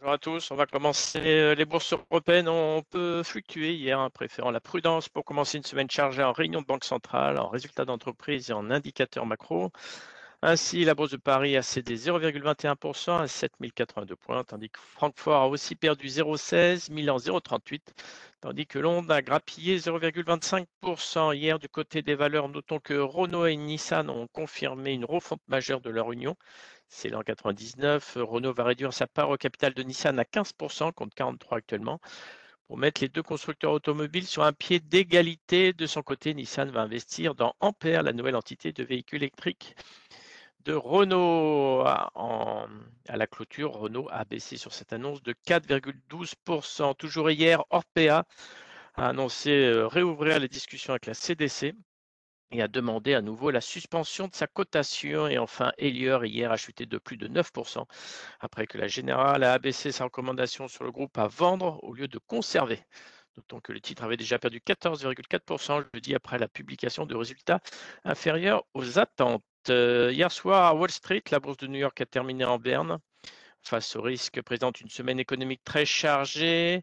Bonjour à tous, on va commencer. Euh, les bourses européennes ont peu fluctué hier, hein, préférant la prudence pour commencer une semaine chargée en réunion de banque centrale, en résultats d'entreprise et en indicateurs macro. Ainsi, la bourse de Paris a cédé 0,21% à 7082 points, tandis que Francfort a aussi perdu 0,16%, Milan 0,38, tandis que Londres a grappillé 0,25% hier du côté des valeurs. Notons que Renault et Nissan ont confirmé une refonte majeure de leur union. C'est l'an 99. Renault va réduire sa part au capital de Nissan à 15% contre 43 actuellement pour mettre les deux constructeurs automobiles sur un pied d'égalité. De son côté, Nissan va investir dans Ampère, la nouvelle entité de véhicules électriques de Renault à, la clôture. Renault a baissé sur cette annonce de 4,12%. Toujours hier, Orpea a annoncé euh, réouvrir les discussions avec la CDC et a demandé à nouveau la suspension de sa cotation. Et enfin, Elior hier a chuté de plus de 9% après que la Générale a abaissé sa recommandation sur le groupe à vendre au lieu de conserver. Notons que le titre avait déjà perdu 14,4% jeudi après la publication de résultats inférieurs aux attentes. Euh, hier soir à Wall Street, la bourse de New York a terminé en berne. Face au risque, présente une semaine économique très chargée.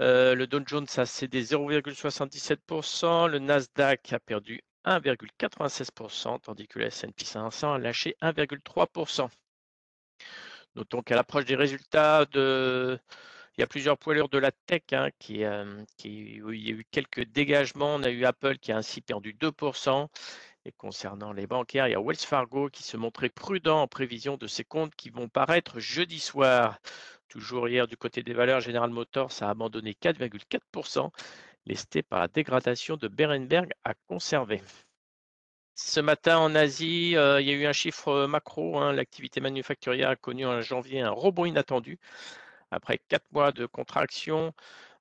Euh, le Dow Jones a cédé 0,77%, le Nasdaq a perdu 1,96%, tandis que le S&P 500 a lâché 1,3%. Notons qu'à l'approche des résultats il y a plusieurs poilures de la tech hein, qui, euh, qui, où il y a eu quelques dégagements. On a eu Apple qui a ainsi perdu 2%. Et concernant les bancaires, il y a Wells Fargo qui se montrait prudent en prévision de ses comptes qui vont paraître jeudi soir. Toujours hier, du côté des valeurs, General Motors a abandonné 4,4%, lesté par la dégradation de Berenberg à conserver. Ce matin en Asie, euh, il y a eu un chiffre macro. Hein. L'activité manufacturière a connu en janvier un rebond inattendu. Après quatre mois de contraction,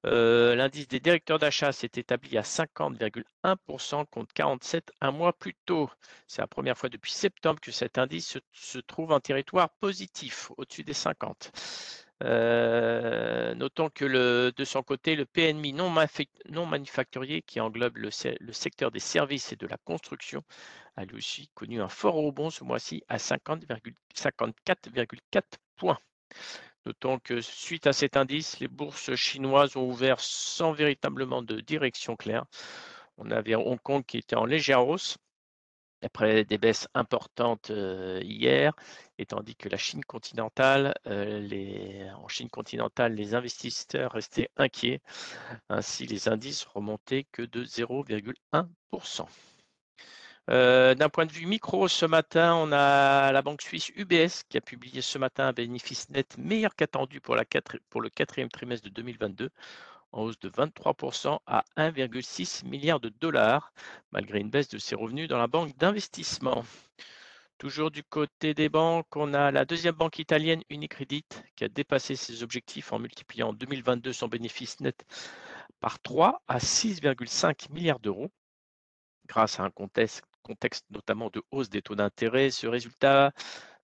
euh, l'indice des directeurs d'achat s'est établi à 50,1% contre 47 un mois plus tôt. C'est la première fois depuis septembre que cet indice se, trouve en territoire positif, au-dessus des 50. Euh, notons que de son côté, le PNMI non, manufacturier, qui englobe le, secteur des services et de la construction, a lui aussi connu un fort rebond ce mois-ci à 54,4 points. Notons que suite à cet indice, les bourses chinoises ont ouvert sans véritablement de direction claire. On avait Hong Kong qui était en légère hausse après des baisses importantes euh, hier, et tandis que la Chine continentale, euh, en Chine continentale, les investisseurs restaient inquiets. Ainsi, les indices remontaient que de 0,1%. Euh, d'un point de vue micro, ce matin, on a la banque suisse UBS qui a publié ce matin un bénéfice net meilleur qu'attendu pour, pour le quatrième trimestre de 2022, en hausse de 23% à 1,6 milliard de dollars, malgré une baisse de ses revenus dans la banque d'investissement. Toujours du côté des banques, on a la deuxième banque italienne Unicredit qui a dépassé ses objectifs en multipliant en 2022 son bénéfice net par 3 à 6,5 milliards d'euros grâce à un contexte notamment de hausse des taux d'intérêt, ce résultat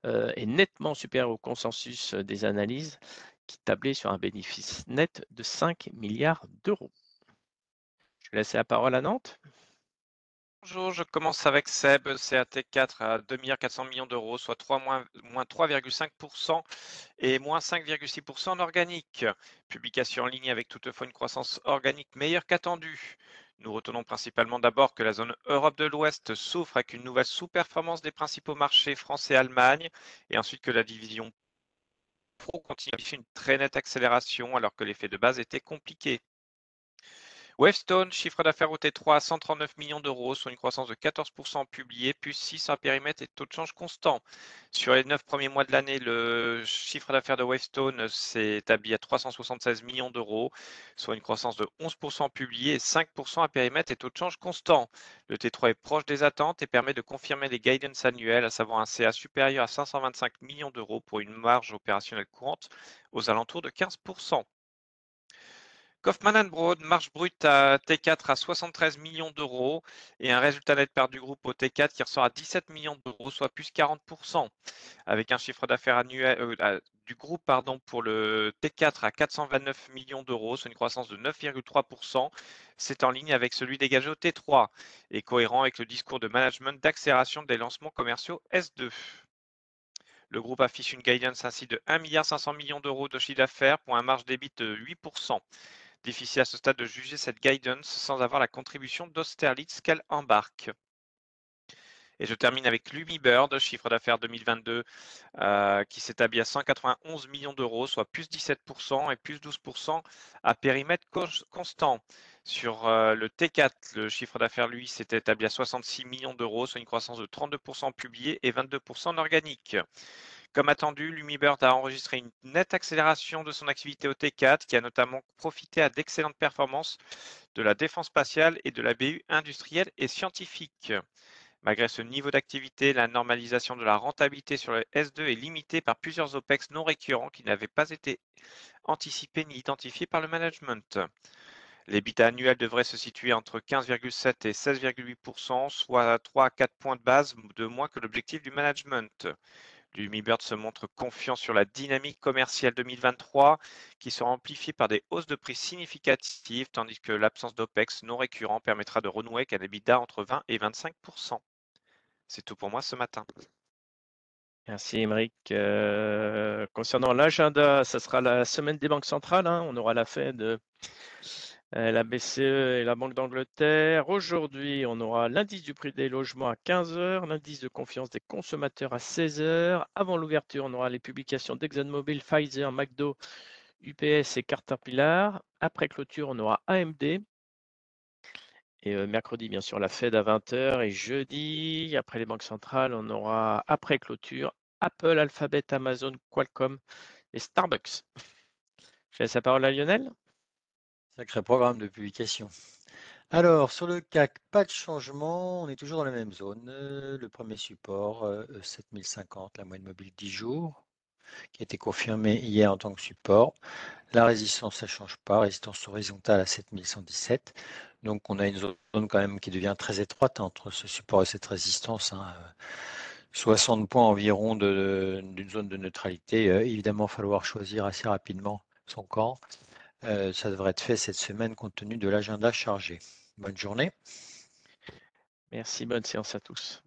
euh, est nettement supérieur au consensus euh, des analyses qui tablait sur un bénéfice net de 5 milliards d'euros. Je vais laisser la parole à Nantes. Bonjour, je commence avec Seb, CAT4 à 2 400 millions d'euros, soit 3 moins, 3,5% et moins 5,6% en organique. Publication en ligne avec toutefois une croissance organique meilleure qu'attendue. Nous retenons principalement d'abord que la zone Europe de l'Ouest souffre avec une nouvelle sous-performance des principaux marchés français et Allemagne, et ensuite que la division Pro continue une très nette accélération alors que l'effet de base était compliqué. Wavestone, chiffre d'affaires au T3 à 139 millions d'euros, soit une croissance de 14% publiée, plus 6 à périmètre et taux de change constant. Sur les 9 premiers mois de l'année, le chiffre d'affaires de Wavestone s'est établi à 376 millions d'euros, soit une croissance de 11% publiée et 5% à périmètre et taux de change constant. Le T3 est proche des attentes et permet de confirmer les guidance annuels, à savoir un CA supérieur à 525 millions d'euros pour une marge opérationnelle courante aux alentours de 15%. Kaufmann Broad, marge brute à T4 à 73 millions d'euros et un résultat net par du groupe au T4 qui ressort à 17 millions d'euros, soit plus 40%, avec un chiffre d'affaires annuel euh, du groupe pardon, pour le T4 à 429 millions d'euros, soit une croissance de 9,3%. C'est en ligne avec celui dégagé au T3 et cohérent avec le discours de management d'accélération des lancements commerciaux S2. Le groupe affiche une guidance ainsi de 1 500 millions d'euros de chiffre d'affaires pour un marge débit de 8%. Difficile à ce stade de juger cette guidance sans avoir la contribution d'Austerlitz qu'elle embarque. Et je termine avec Lumibird, chiffre d'affaires 2022 euh, qui s'établit à 191 millions d'euros, soit plus 17% et plus 12% à périmètre constant. Sur euh, le T4, le chiffre d'affaires, lui, s'est établi à 66 millions d'euros, soit une croissance de 32% publiée et 22% en organique. Comme attendu, Lumibird a enregistré une nette accélération de son activité au T4 qui a notamment profité à d'excellentes performances de la défense spatiale et de la BU industrielle et scientifique. Malgré ce niveau d'activité, la normalisation de la rentabilité sur le S2 est limitée par plusieurs OPEX non récurrents qui n'avaient pas été anticipés ni identifiés par le management. L'EBITDA annuel devrait se situer entre 15,7 et 16,8% soit 3 à 4 points de base de moins que l'objectif du management. Lumibird se montre confiant sur la dynamique commerciale 2023 qui sera amplifiée par des hausses de prix significatives tandis que l'absence d'OPEX non récurrent permettra de renouer avec un EBITDA entre 20 et 25% c'est tout pour moi ce matin. Merci Émeric. Euh, concernant l'agenda, ce sera la semaine des banques centrales. Hein. On aura la Fed, la BCE et la Banque d'Angleterre. Aujourd'hui, on aura l'indice du prix des logements à 15h, l'indice de confiance des consommateurs à 16h. Avant l'ouverture, on aura les publications d'ExxonMobil, Pfizer, McDo, UPS et Caterpillar. Après clôture, on aura AMD, et mercredi, bien sûr, la Fed à 20h. Et jeudi, après les banques centrales, on aura, après clôture, Apple, Alphabet, Amazon, Qualcomm et Starbucks. Je laisse la parole à Lionel. Sacré programme de publication. Alors, sur le CAC, pas de changement, on est toujours dans la même zone. Le premier support, 7050, la moyenne mobile 10 jours, qui a été confirmé hier en tant que support. La résistance, ça ne change pas, résistance horizontale à 7117. Donc on a une zone quand même qui devient très étroite entre ce support et cette résistance. 60 hein. points environ d'une zone de neutralité. Euh, évidemment, il va falloir choisir assez rapidement son camp. Euh, ça devrait être fait cette semaine compte tenu de l'agenda chargé. Bonne journée. Merci, bonne séance à tous.